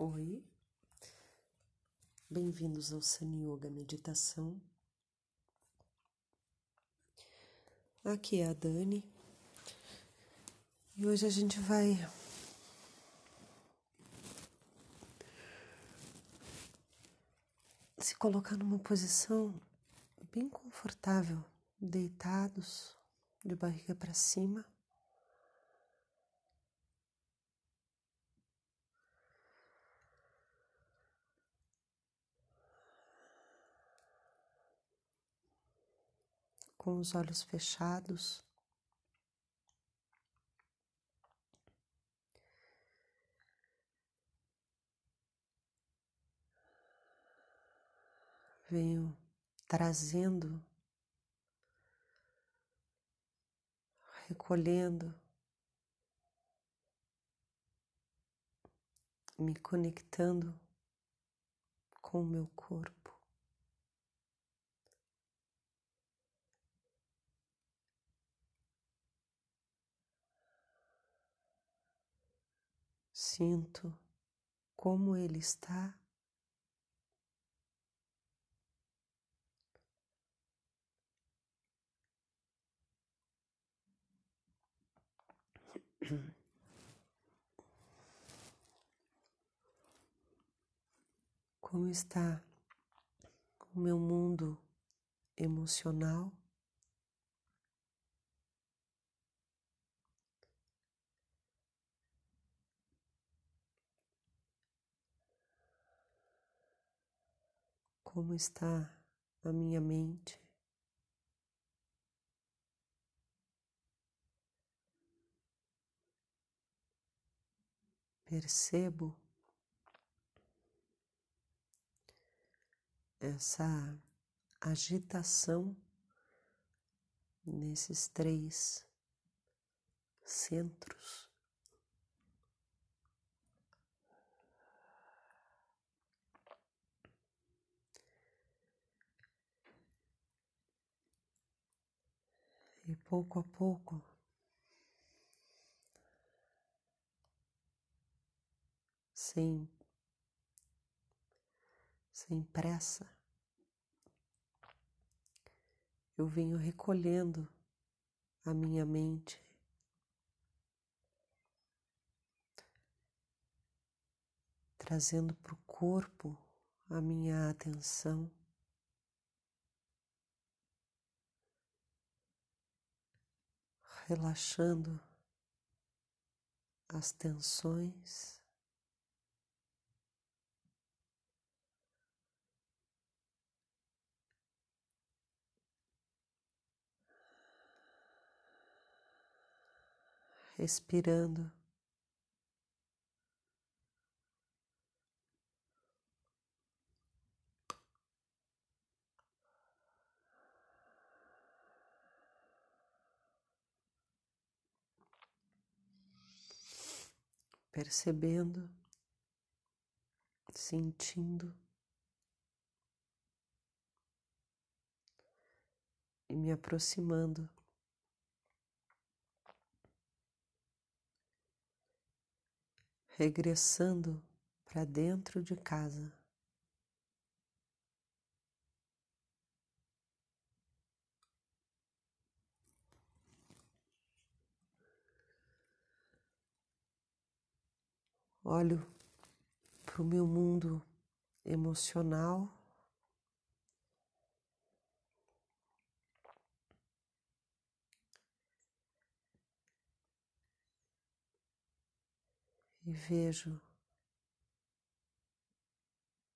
Oi, bem-vindos ao Sun Yoga Meditação. Aqui é a Dani e hoje a gente vai se colocar numa posição bem confortável, deitados, de barriga para cima. Com os olhos fechados. Venho trazendo, recolhendo, me conectando com o meu corpo. Sinto como ele está. Como está o meu mundo emocional? Como está a minha mente. Percebo essa agitação nesses três centros. E pouco a pouco, sem, sem pressa, eu venho recolhendo a minha mente. Trazendo para o corpo a minha atenção. Relaxando as tensões. Respirando. Percebendo, sentindo e me aproximando. Regressando para dentro de casa. Olho para o meu mundo emocional. E vejo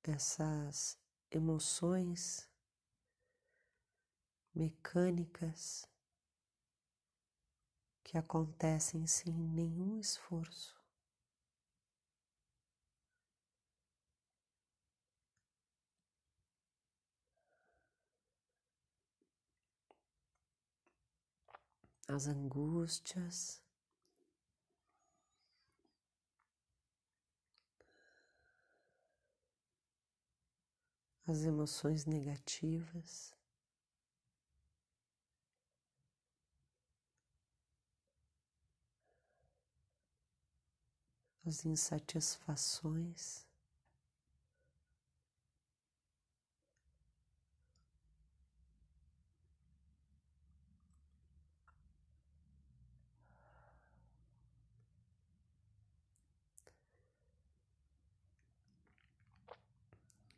essas emoções mecânicas que acontecem sem nenhum esforço. As angústias, as emoções negativas. As insatisfações.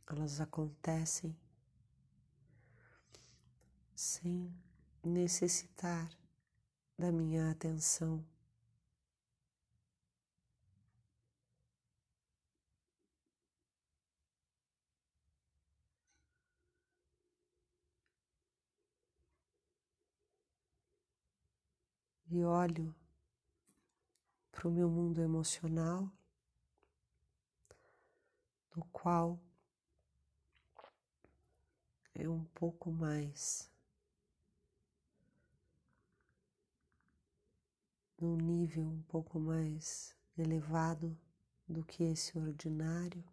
Elas acontecem sem necessitar da minha atenção. E olho para o meu mundo emocional, no qual é um pouco mais num nível um pouco mais elevado do que esse ordinário.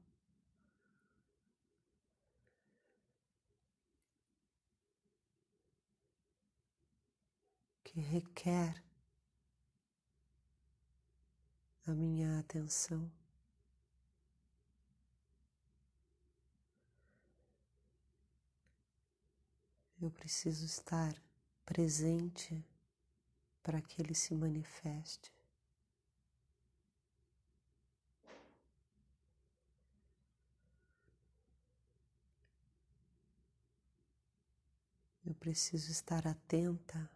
Que requer a minha atenção. Eu preciso estar presente para que ele se manifeste. Eu preciso estar atenta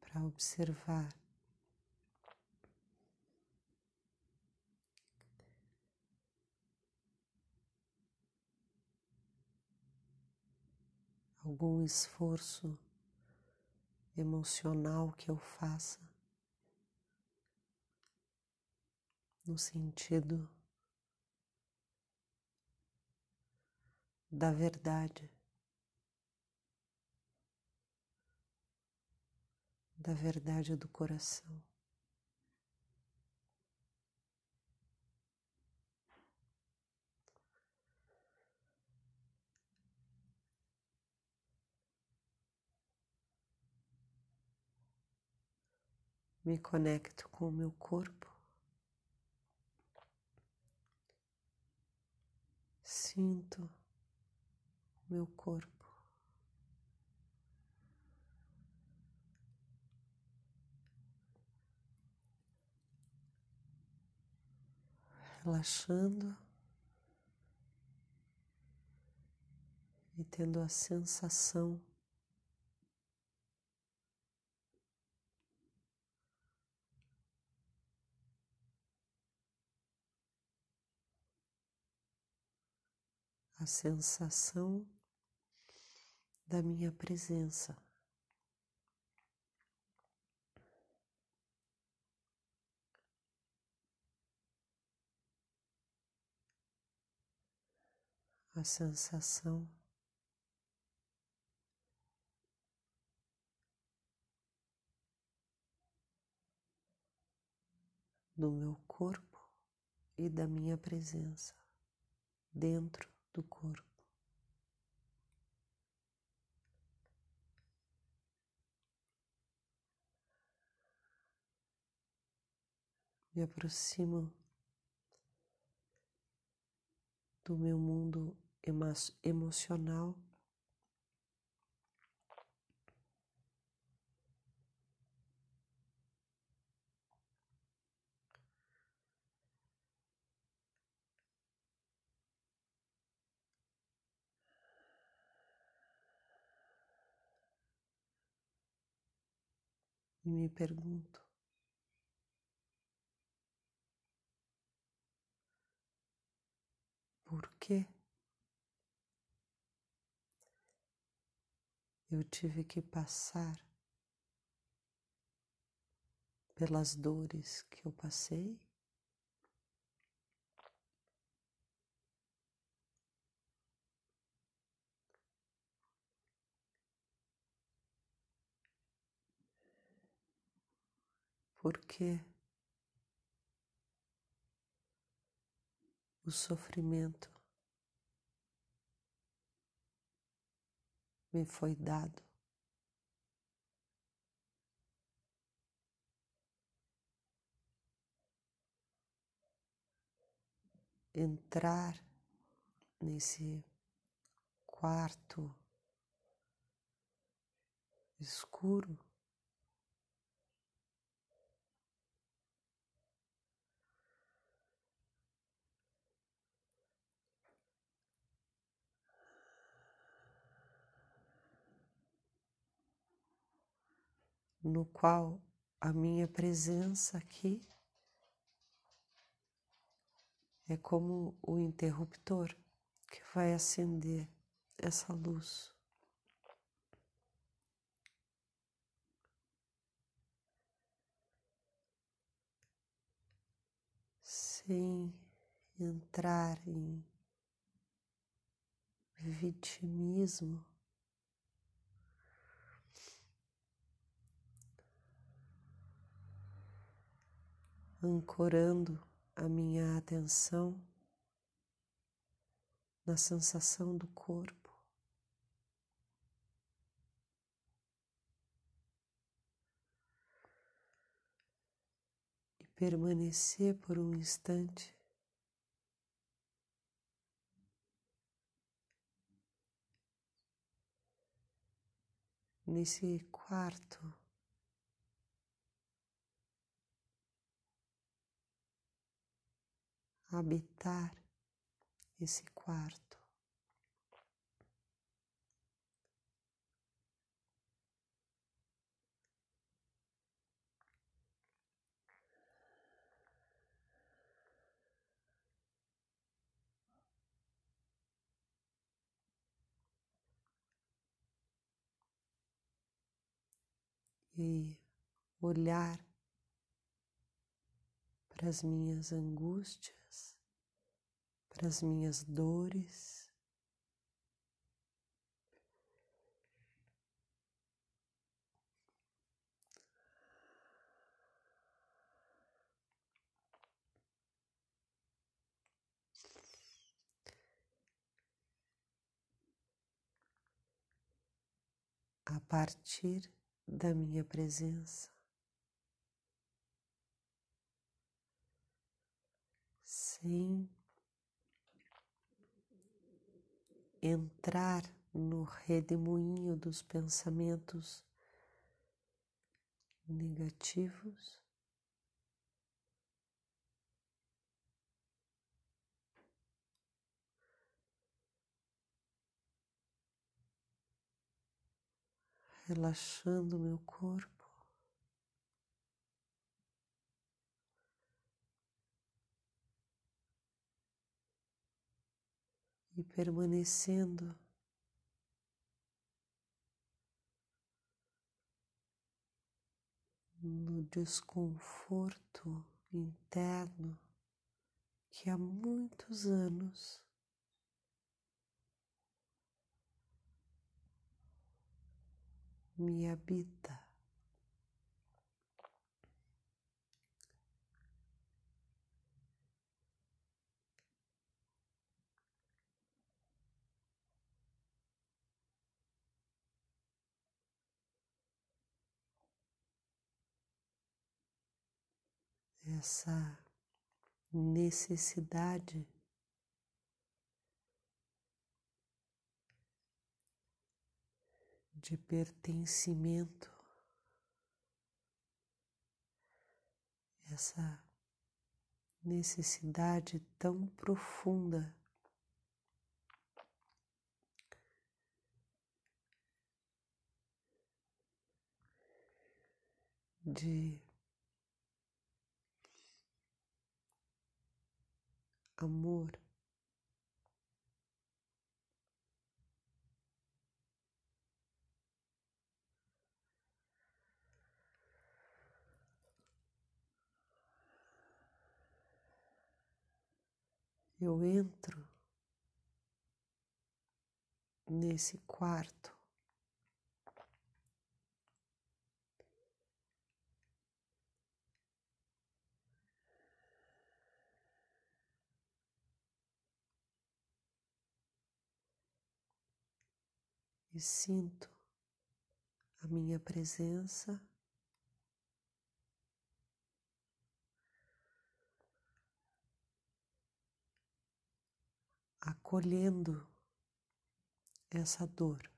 para observar algum esforço emocional que eu faça no sentido da verdade, da verdade do coração. Me conecto com o meu corpo, sinto meu corpo. Relaxando e tendo a sensação a sensação da minha presença. A sensação do meu corpo e da minha presença dentro do corpo. Me aproximo do meu mundo emocional. E me pergunto: por que eu tive que passar pelas dores que eu passei? Porque o sofrimento me foi dado. Entrar nesse quarto escuro no qual a minha presença aqui é como o interruptor que vai acender essa luz. Sem entrar em vitimismo. Ancorando a minha atenção na sensação do corpo. E permanecer por um instante nesse quarto. Habitar esse quarto. e olhar para as minhas angústias, para as minhas dores. A partir da minha presença. Sem entrar no redemoinho dos pensamentos negativos. relaxando meu corpo. E permanecendo no desconforto interno que há muitos anos me habita. Essa necessidade de pertencimento, essa necessidade tão profunda de amor. eu entro nesse quarto. E sinto a minha presença. acolhendo essa dor.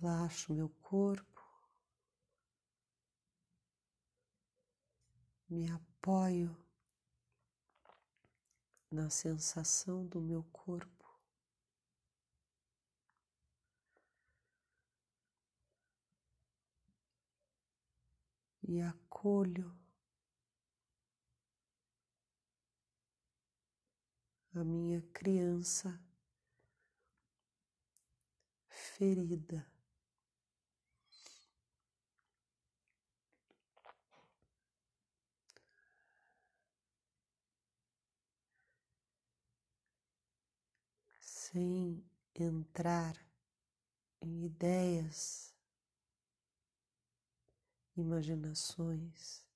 Relaxo meu corpo, me apoio na sensação do meu corpo. E acolho a minha criança ferida. Sem entrar em ideias, imaginações,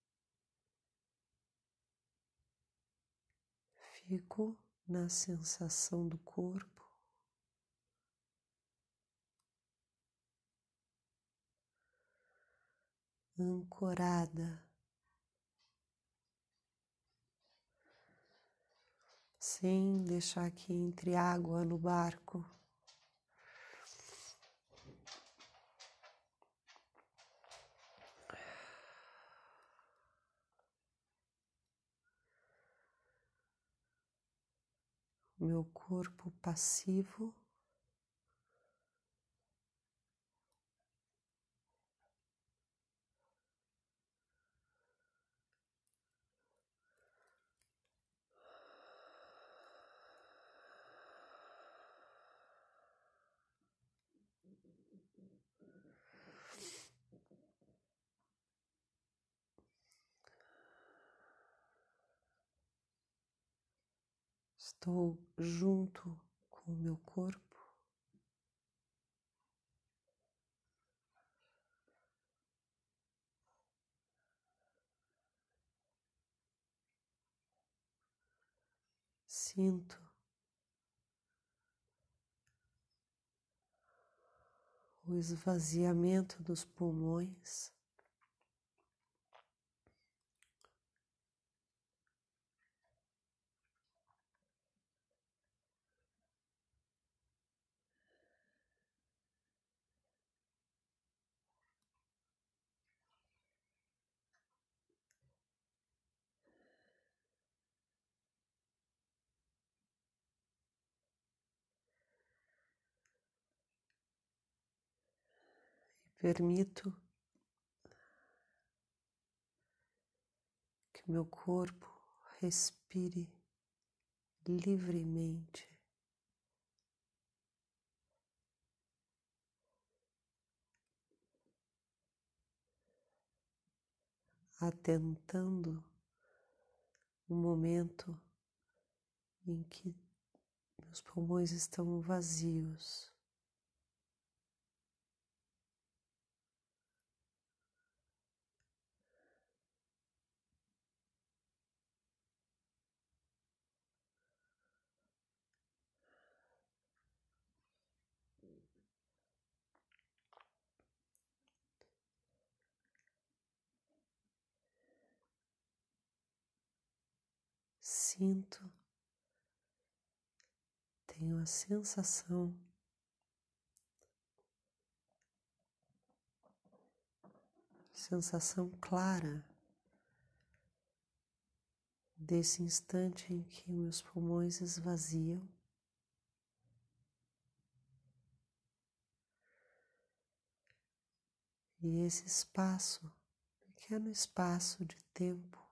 fico na sensação do corpo. Ancorada, sem deixar que entre água no barco. meu corpo passivo. Estou junto com o meu corpo. Sinto o esvaziamento dos pulmões. Permito que meu corpo respire livremente. Atentando no momento em que meus pulmões estão vazios. Sinto, tenho a sensação sensação clara desse instante em que meus pulmões esvaziam. E esse espaço, pequeno espaço de tempo,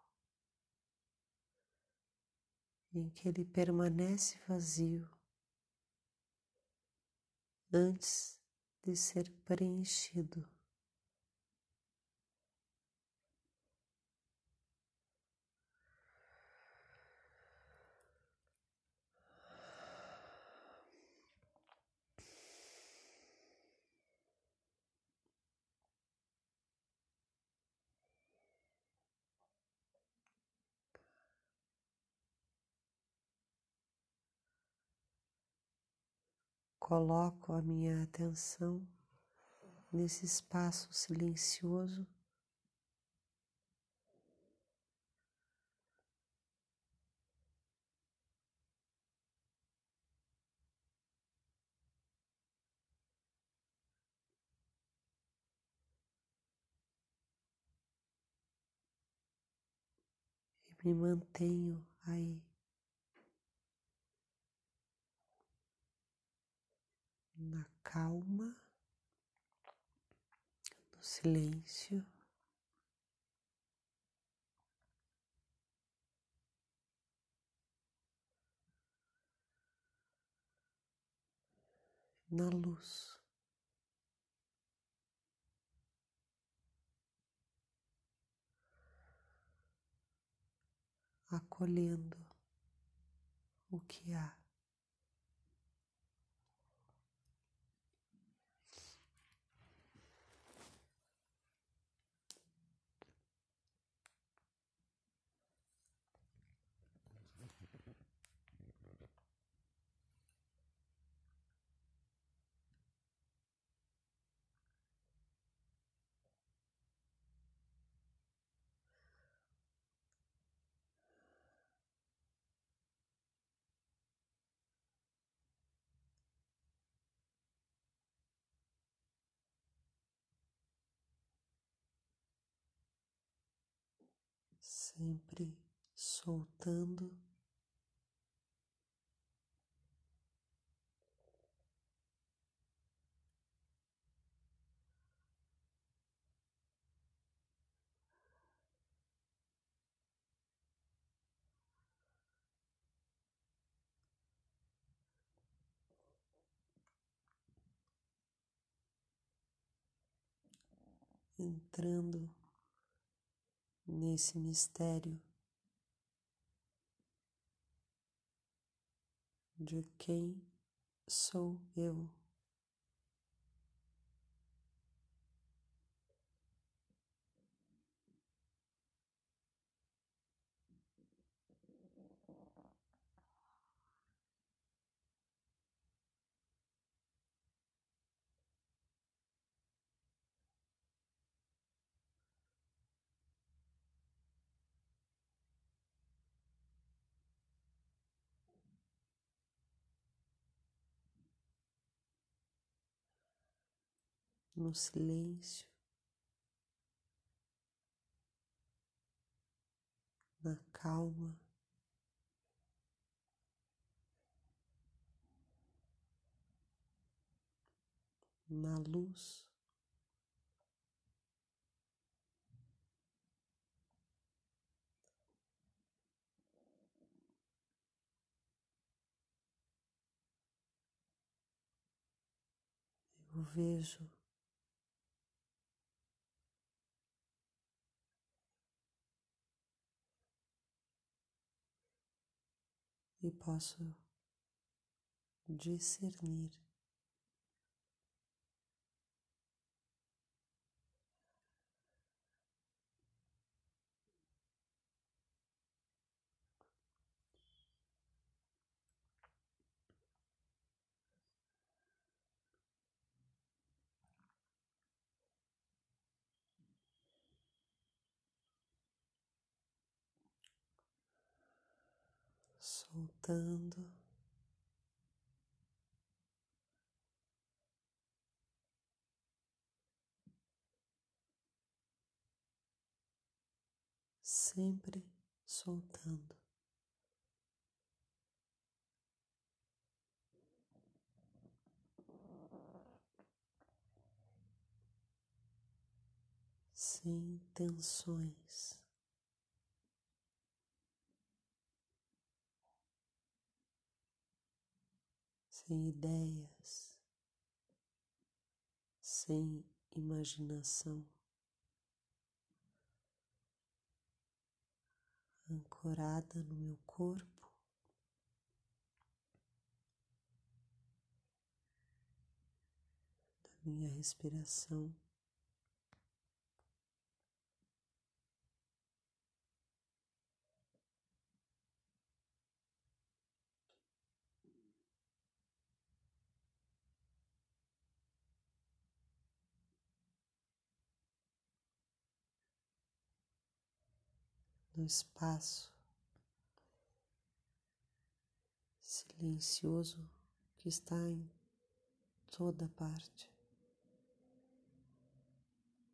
em que ele permanece vazio antes de ser preenchido. Coloco a minha atenção nesse espaço silencioso. E me mantenho aí. na calma, no silêncio. Na luz. acolhendo o que há. Sempre soltando. Entrando nesse mistério de quem sou eu. No silêncio, na calma. Na luz, eu vejo e posso discernir soltando. Sempre soltando. Sem tensões. Sem ideias, sem imaginação, ancorada no meu corpo. da Minha respiração. No espaço silencioso que está em toda parte,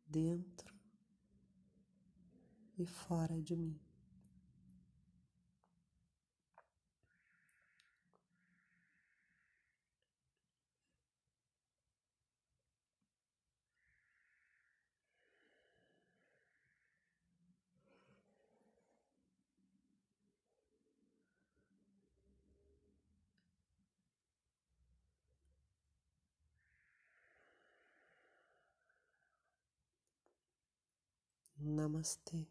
dentro e fora de mim. Namaste.